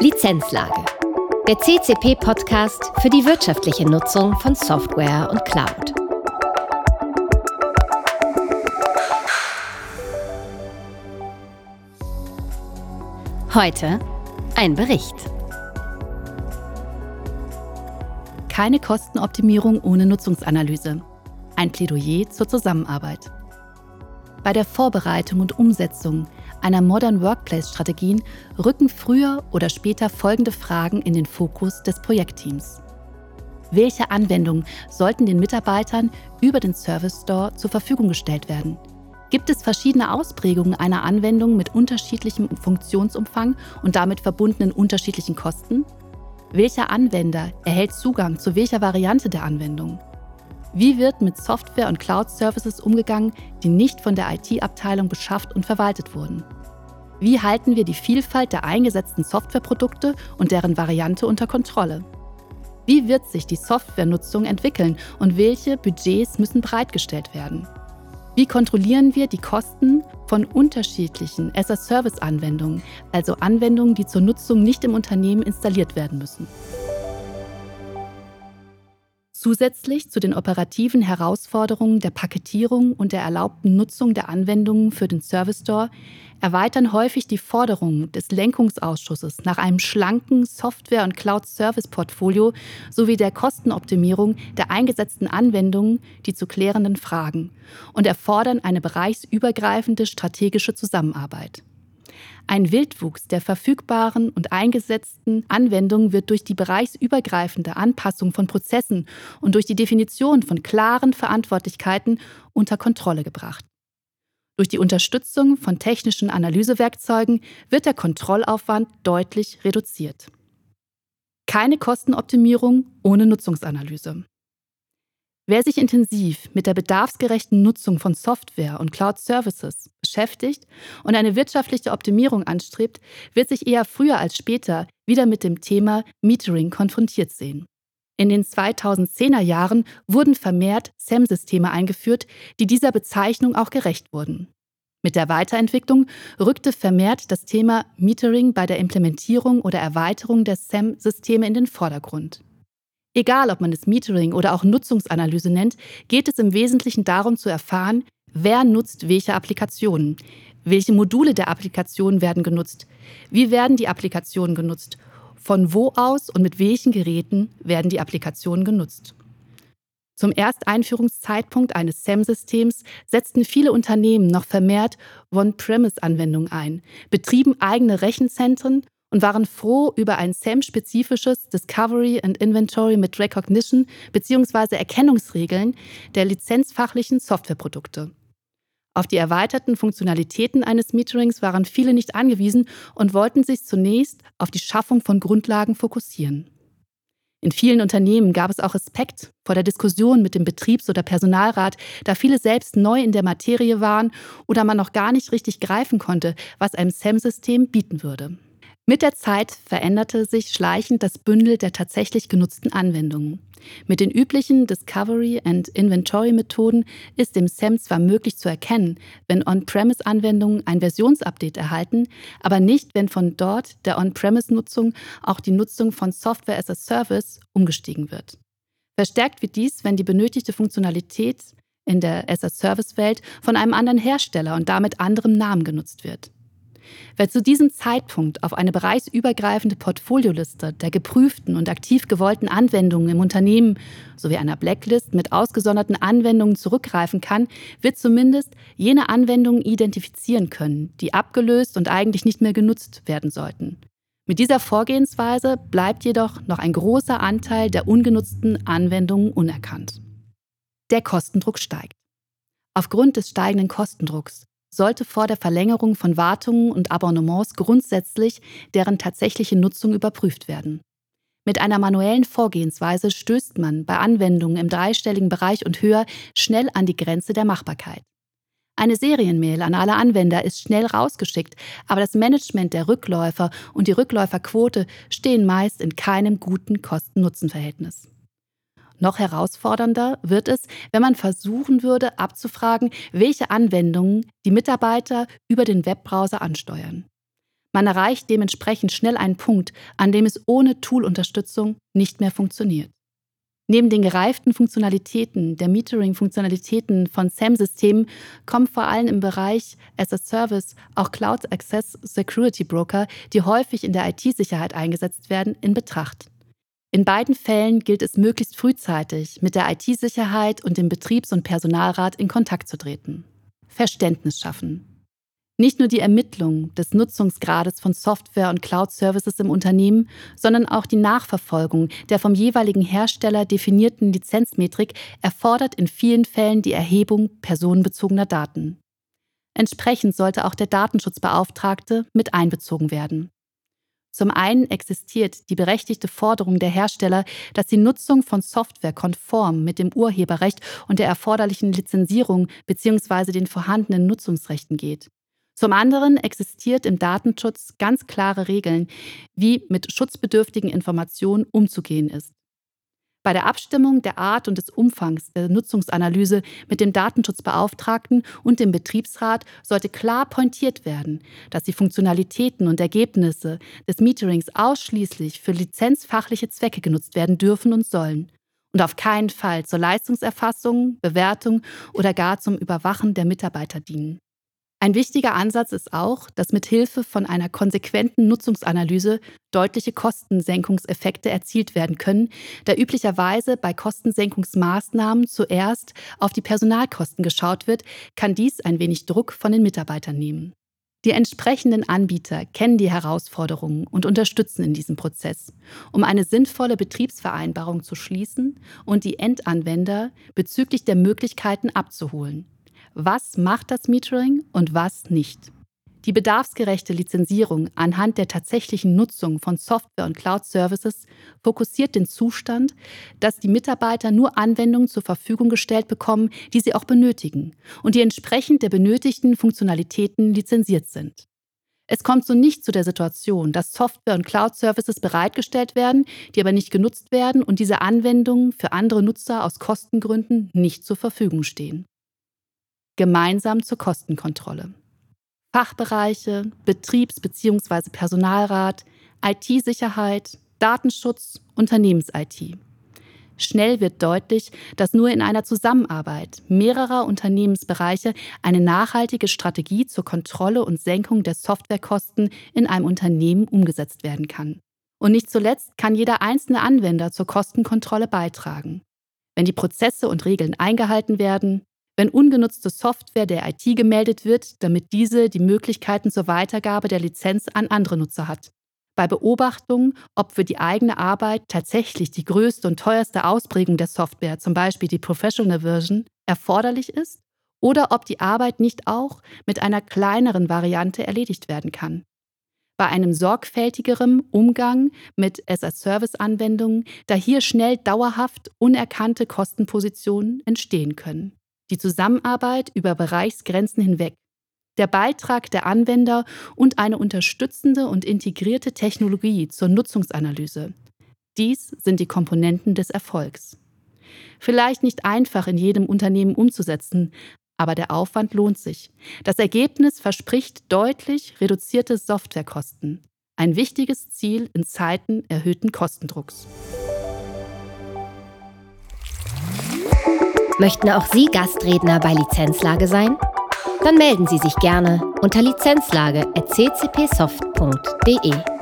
Lizenzlage. Der CCP-Podcast für die wirtschaftliche Nutzung von Software und Cloud. Heute ein Bericht. Keine Kostenoptimierung ohne Nutzungsanalyse. Ein Plädoyer zur Zusammenarbeit. Bei der Vorbereitung und Umsetzung einer Modern Workplace-Strategien rücken früher oder später folgende Fragen in den Fokus des Projektteams. Welche Anwendungen sollten den Mitarbeitern über den Service Store zur Verfügung gestellt werden? Gibt es verschiedene Ausprägungen einer Anwendung mit unterschiedlichem Funktionsumfang und damit verbundenen unterschiedlichen Kosten? Welcher Anwender erhält Zugang zu welcher Variante der Anwendung? Wie wird mit Software und Cloud-Services umgegangen, die nicht von der IT-Abteilung beschafft und verwaltet wurden? Wie halten wir die Vielfalt der eingesetzten Softwareprodukte und deren Variante unter Kontrolle? Wie wird sich die Softwarenutzung entwickeln und welche Budgets müssen bereitgestellt werden? Wie kontrollieren wir die Kosten von unterschiedlichen as-a-Service-Anwendungen, also Anwendungen, die zur Nutzung nicht im Unternehmen installiert werden müssen? Zusätzlich zu den operativen Herausforderungen der Paketierung und der erlaubten Nutzung der Anwendungen für den Service Store erweitern häufig die Forderungen des Lenkungsausschusses nach einem schlanken Software- und Cloud-Service-Portfolio sowie der Kostenoptimierung der eingesetzten Anwendungen die zu klärenden Fragen und erfordern eine bereichsübergreifende strategische Zusammenarbeit. Ein Wildwuchs der verfügbaren und eingesetzten Anwendungen wird durch die bereichsübergreifende Anpassung von Prozessen und durch die Definition von klaren Verantwortlichkeiten unter Kontrolle gebracht. Durch die Unterstützung von technischen Analysewerkzeugen wird der Kontrollaufwand deutlich reduziert. Keine Kostenoptimierung ohne Nutzungsanalyse. Wer sich intensiv mit der bedarfsgerechten Nutzung von Software und Cloud Services beschäftigt und eine wirtschaftliche Optimierung anstrebt, wird sich eher früher als später wieder mit dem Thema Metering konfrontiert sehen. In den 2010er Jahren wurden vermehrt SEM-Systeme eingeführt, die dieser Bezeichnung auch gerecht wurden. Mit der Weiterentwicklung rückte vermehrt das Thema Metering bei der Implementierung oder Erweiterung der SEM-Systeme in den Vordergrund. Egal, ob man es Metering oder auch Nutzungsanalyse nennt, geht es im Wesentlichen darum zu erfahren, wer nutzt welche Applikationen, welche Module der Applikation werden genutzt, wie werden die Applikationen genutzt, von wo aus und mit welchen Geräten werden die Applikationen genutzt. Zum Ersteinführungszeitpunkt eines SAM-Systems setzten viele Unternehmen noch vermehrt On-Premise-Anwendungen ein, betrieben eigene Rechenzentren und waren froh über ein SAM-spezifisches Discovery and Inventory mit Recognition bzw. Erkennungsregeln der lizenzfachlichen Softwareprodukte. Auf die erweiterten Funktionalitäten eines Meterings waren viele nicht angewiesen und wollten sich zunächst auf die Schaffung von Grundlagen fokussieren. In vielen Unternehmen gab es auch Respekt vor der Diskussion mit dem Betriebs- oder Personalrat, da viele selbst neu in der Materie waren oder man noch gar nicht richtig greifen konnte, was ein SAM-System bieten würde. Mit der Zeit veränderte sich schleichend das Bündel der tatsächlich genutzten Anwendungen. Mit den üblichen Discovery- and Inventory-Methoden ist dem SAM zwar möglich zu erkennen, wenn On-Premise-Anwendungen ein Versionsupdate erhalten, aber nicht, wenn von dort der On-Premise-Nutzung auch die Nutzung von Software as a Service umgestiegen wird. Verstärkt wird dies, wenn die benötigte Funktionalität in der as-a-Service-Welt von einem anderen Hersteller und damit anderem Namen genutzt wird. Wer zu diesem Zeitpunkt auf eine bereichsübergreifende Portfolioliste der geprüften und aktiv gewollten Anwendungen im Unternehmen sowie einer Blacklist mit ausgesonderten Anwendungen zurückgreifen kann, wird zumindest jene Anwendungen identifizieren können, die abgelöst und eigentlich nicht mehr genutzt werden sollten. Mit dieser Vorgehensweise bleibt jedoch noch ein großer Anteil der ungenutzten Anwendungen unerkannt. Der Kostendruck steigt. Aufgrund des steigenden Kostendrucks sollte vor der Verlängerung von Wartungen und Abonnements grundsätzlich deren tatsächliche Nutzung überprüft werden. Mit einer manuellen Vorgehensweise stößt man bei Anwendungen im dreistelligen Bereich und höher schnell an die Grenze der Machbarkeit. Eine Serienmail an alle Anwender ist schnell rausgeschickt, aber das Management der Rückläufer und die Rückläuferquote stehen meist in keinem guten Kosten-Nutzen-Verhältnis. Noch herausfordernder wird es, wenn man versuchen würde abzufragen, welche Anwendungen die Mitarbeiter über den Webbrowser ansteuern. Man erreicht dementsprechend schnell einen Punkt, an dem es ohne Tool-Unterstützung nicht mehr funktioniert. Neben den gereiften Funktionalitäten der Metering-Funktionalitäten von SAM-Systemen kommen vor allem im Bereich as a Service auch Cloud Access Security Broker, die häufig in der IT-Sicherheit eingesetzt werden, in Betracht. In beiden Fällen gilt es möglichst frühzeitig, mit der IT-Sicherheit und dem Betriebs- und Personalrat in Kontakt zu treten. Verständnis schaffen. Nicht nur die Ermittlung des Nutzungsgrades von Software und Cloud-Services im Unternehmen, sondern auch die Nachverfolgung der vom jeweiligen Hersteller definierten Lizenzmetrik erfordert in vielen Fällen die Erhebung personenbezogener Daten. Entsprechend sollte auch der Datenschutzbeauftragte mit einbezogen werden. Zum einen existiert die berechtigte Forderung der Hersteller, dass die Nutzung von Software konform mit dem Urheberrecht und der erforderlichen Lizenzierung bzw. den vorhandenen Nutzungsrechten geht. Zum anderen existiert im Datenschutz ganz klare Regeln, wie mit schutzbedürftigen Informationen umzugehen ist. Bei der Abstimmung der Art und des Umfangs der Nutzungsanalyse mit dem Datenschutzbeauftragten und dem Betriebsrat sollte klar pointiert werden, dass die Funktionalitäten und Ergebnisse des Meterings ausschließlich für lizenzfachliche Zwecke genutzt werden dürfen und sollen und auf keinen Fall zur Leistungserfassung, Bewertung oder gar zum Überwachen der Mitarbeiter dienen. Ein wichtiger Ansatz ist auch, dass mit Hilfe von einer konsequenten Nutzungsanalyse deutliche Kostensenkungseffekte erzielt werden können, da üblicherweise bei Kostensenkungsmaßnahmen zuerst auf die Personalkosten geschaut wird, kann dies ein wenig Druck von den Mitarbeitern nehmen. Die entsprechenden Anbieter kennen die Herausforderungen und unterstützen in diesem Prozess, um eine sinnvolle Betriebsvereinbarung zu schließen und die Endanwender bezüglich der Möglichkeiten abzuholen was macht das Metering und was nicht. Die bedarfsgerechte Lizenzierung anhand der tatsächlichen Nutzung von Software und Cloud-Services fokussiert den Zustand, dass die Mitarbeiter nur Anwendungen zur Verfügung gestellt bekommen, die sie auch benötigen und die entsprechend der benötigten Funktionalitäten lizenziert sind. Es kommt so nicht zu der Situation, dass Software und Cloud-Services bereitgestellt werden, die aber nicht genutzt werden und diese Anwendungen für andere Nutzer aus Kostengründen nicht zur Verfügung stehen gemeinsam zur Kostenkontrolle. Fachbereiche, Betriebs- bzw. Personalrat, IT-Sicherheit, Datenschutz, Unternehmens-IT. Schnell wird deutlich, dass nur in einer Zusammenarbeit mehrerer Unternehmensbereiche eine nachhaltige Strategie zur Kontrolle und Senkung der Softwarekosten in einem Unternehmen umgesetzt werden kann. Und nicht zuletzt kann jeder einzelne Anwender zur Kostenkontrolle beitragen. Wenn die Prozesse und Regeln eingehalten werden, wenn ungenutzte Software der IT gemeldet wird, damit diese die Möglichkeiten zur Weitergabe der Lizenz an andere Nutzer hat. Bei Beobachtung, ob für die eigene Arbeit tatsächlich die größte und teuerste Ausprägung der Software, zum Beispiel die Professional Version, erforderlich ist oder ob die Arbeit nicht auch mit einer kleineren Variante erledigt werden kann. Bei einem sorgfältigeren Umgang mit as-a-Service-Anwendungen, da hier schnell dauerhaft unerkannte Kostenpositionen entstehen können die Zusammenarbeit über Bereichsgrenzen hinweg, der Beitrag der Anwender und eine unterstützende und integrierte Technologie zur Nutzungsanalyse. Dies sind die Komponenten des Erfolgs. Vielleicht nicht einfach in jedem Unternehmen umzusetzen, aber der Aufwand lohnt sich. Das Ergebnis verspricht deutlich reduzierte Softwarekosten. Ein wichtiges Ziel in Zeiten erhöhten Kostendrucks. Möchten auch Sie Gastredner bei Lizenzlage sein? Dann melden Sie sich gerne unter lizenzlage.ccpsoft.de.